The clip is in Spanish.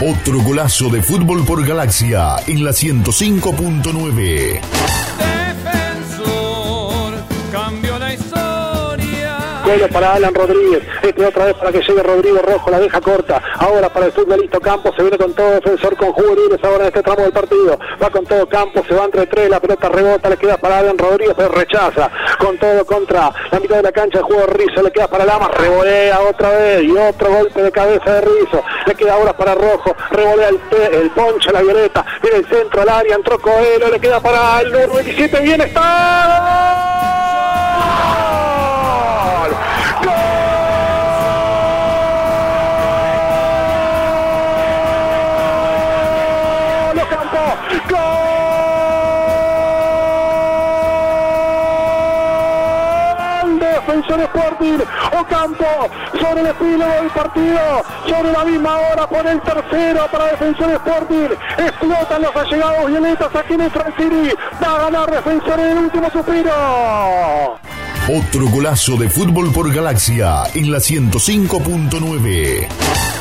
Otro golazo de fútbol por Galaxia en la 105.9. Bueno para Alan Rodríguez. Este otra vez para que llegue Rodrigo Rojo. La deja corta. Ahora para el futbolista Campos. Se viene con todo defensor con juveniles ahora en este tramo del partido. Va con todo Campos. Se va entre tres. La pelota rebota. Le queda para Alan Rodríguez. Pero rechaza. Con todo contra la mitad de la cancha. El juego de Rizo. Le queda para Lama. Revolea otra vez. Y otro golpe de cabeza de Rizo. Le queda ahora para Rojo. Revolea el, el ponche. La violeta. Viene el centro al área. Entró Coelho. Le queda para el número 27. Bien está. Defensor Sporting, Ocampo sobre el epílogo del partido, sobre la misma hora por el tercero para Defensor Sporting, explotan los allegados violetas aquí en el City, va a ganar Defensor en el último suspiro. Otro golazo de fútbol por Galaxia en la 105.9.